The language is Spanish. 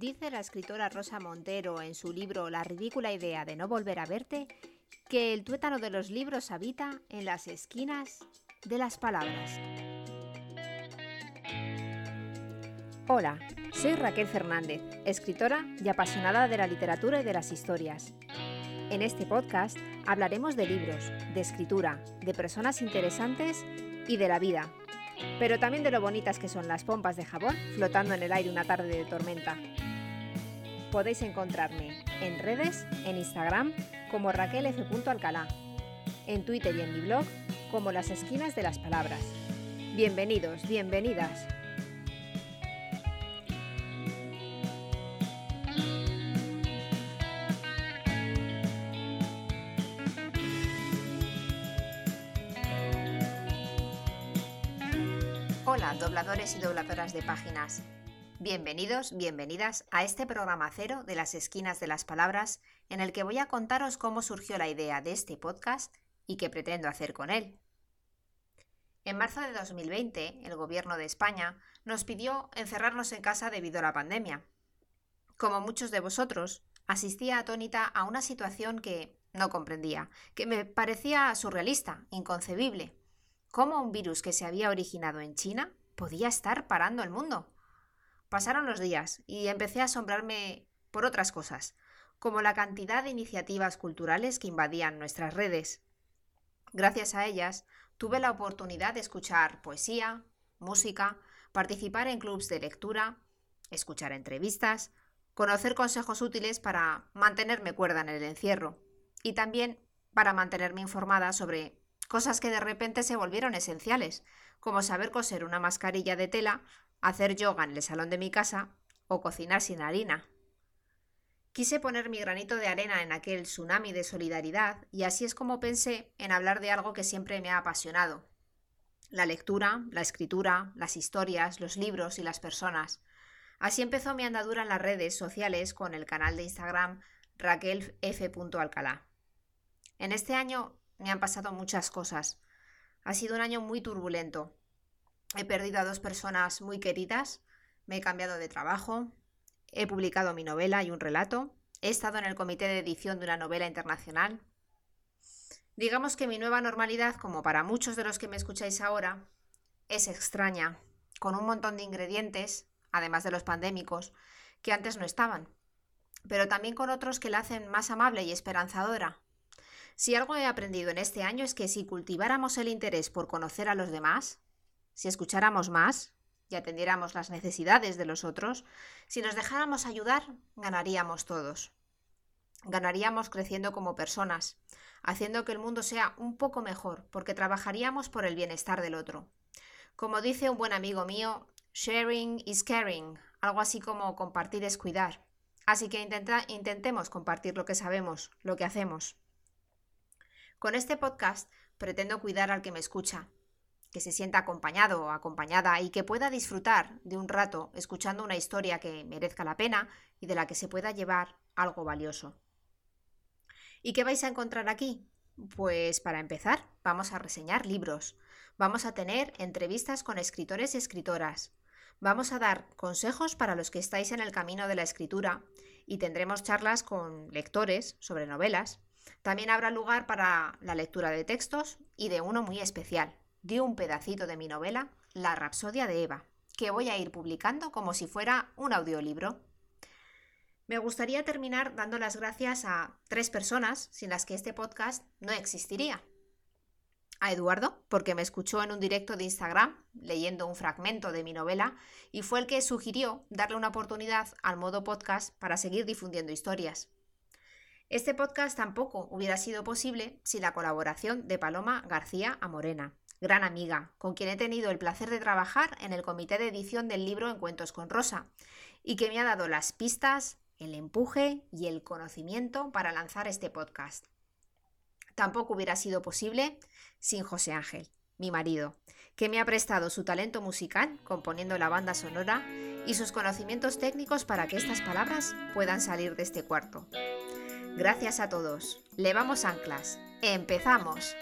Dice la escritora Rosa Montero en su libro La ridícula idea de no volver a verte que el tuétano de los libros habita en las esquinas de las palabras. Hola, soy Raquel Fernández, escritora y apasionada de la literatura y de las historias. En este podcast hablaremos de libros, de escritura, de personas interesantes y de la vida, pero también de lo bonitas que son las pompas de jabón flotando en el aire una tarde de tormenta. Podéis encontrarme en redes, en Instagram como Raquel en Twitter y en mi blog como Las Esquinas de las Palabras. Bienvenidos, bienvenidas. Hola, dobladores y dobladoras de páginas. Bienvenidos, bienvenidas a este programa cero de las esquinas de las palabras en el que voy a contaros cómo surgió la idea de este podcast y qué pretendo hacer con él. En marzo de 2020, el Gobierno de España nos pidió encerrarnos en casa debido a la pandemia. Como muchos de vosotros, asistía atónita a una situación que no comprendía, que me parecía surrealista, inconcebible, cómo un virus que se había originado en China podía estar parando el mundo. Pasaron los días y empecé a asombrarme por otras cosas, como la cantidad de iniciativas culturales que invadían nuestras redes. Gracias a ellas, tuve la oportunidad de escuchar poesía, música, participar en clubs de lectura, escuchar entrevistas, conocer consejos útiles para mantenerme cuerda en el encierro y también para mantenerme informada sobre cosas que de repente se volvieron esenciales, como saber coser una mascarilla de tela, hacer yoga en el salón de mi casa o cocinar sin harina. Quise poner mi granito de arena en aquel tsunami de solidaridad y así es como pensé en hablar de algo que siempre me ha apasionado. La lectura, la escritura, las historias, los libros y las personas. Así empezó mi andadura en las redes sociales con el canal de Instagram Raquel F. Alcalá. En este año me han pasado muchas cosas. Ha sido un año muy turbulento. He perdido a dos personas muy queridas, me he cambiado de trabajo, he publicado mi novela y un relato, he estado en el comité de edición de una novela internacional. Digamos que mi nueva normalidad, como para muchos de los que me escucháis ahora, es extraña, con un montón de ingredientes, además de los pandémicos, que antes no estaban, pero también con otros que la hacen más amable y esperanzadora, si algo he aprendido en este año es que si cultiváramos el interés por conocer a los demás, si escucháramos más y atendiéramos las necesidades de los otros, si nos dejáramos ayudar, ganaríamos todos. Ganaríamos creciendo como personas, haciendo que el mundo sea un poco mejor, porque trabajaríamos por el bienestar del otro. Como dice un buen amigo mío, sharing is caring, algo así como compartir es cuidar. Así que intentemos compartir lo que sabemos, lo que hacemos. Con este podcast pretendo cuidar al que me escucha, que se sienta acompañado o acompañada y que pueda disfrutar de un rato escuchando una historia que merezca la pena y de la que se pueda llevar algo valioso. ¿Y qué vais a encontrar aquí? Pues para empezar, vamos a reseñar libros, vamos a tener entrevistas con escritores y escritoras, vamos a dar consejos para los que estáis en el camino de la escritura y tendremos charlas con lectores sobre novelas también habrá lugar para la lectura de textos y de uno muy especial, de un pedacito de mi novela, La Rapsodia de Eva, que voy a ir publicando como si fuera un audiolibro. Me gustaría terminar dando las gracias a tres personas sin las que este podcast no existiría. A Eduardo, porque me escuchó en un directo de Instagram leyendo un fragmento de mi novela y fue el que sugirió darle una oportunidad al modo podcast para seguir difundiendo historias. Este podcast tampoco hubiera sido posible sin la colaboración de Paloma García Amorena, gran amiga, con quien he tenido el placer de trabajar en el comité de edición del libro Encuentros con Rosa, y que me ha dado las pistas, el empuje y el conocimiento para lanzar este podcast. Tampoco hubiera sido posible sin José Ángel, mi marido, que me ha prestado su talento musical componiendo la banda sonora y sus conocimientos técnicos para que estas palabras puedan salir de este cuarto. Gracias a todos. Levamos anclas. ¡Empezamos!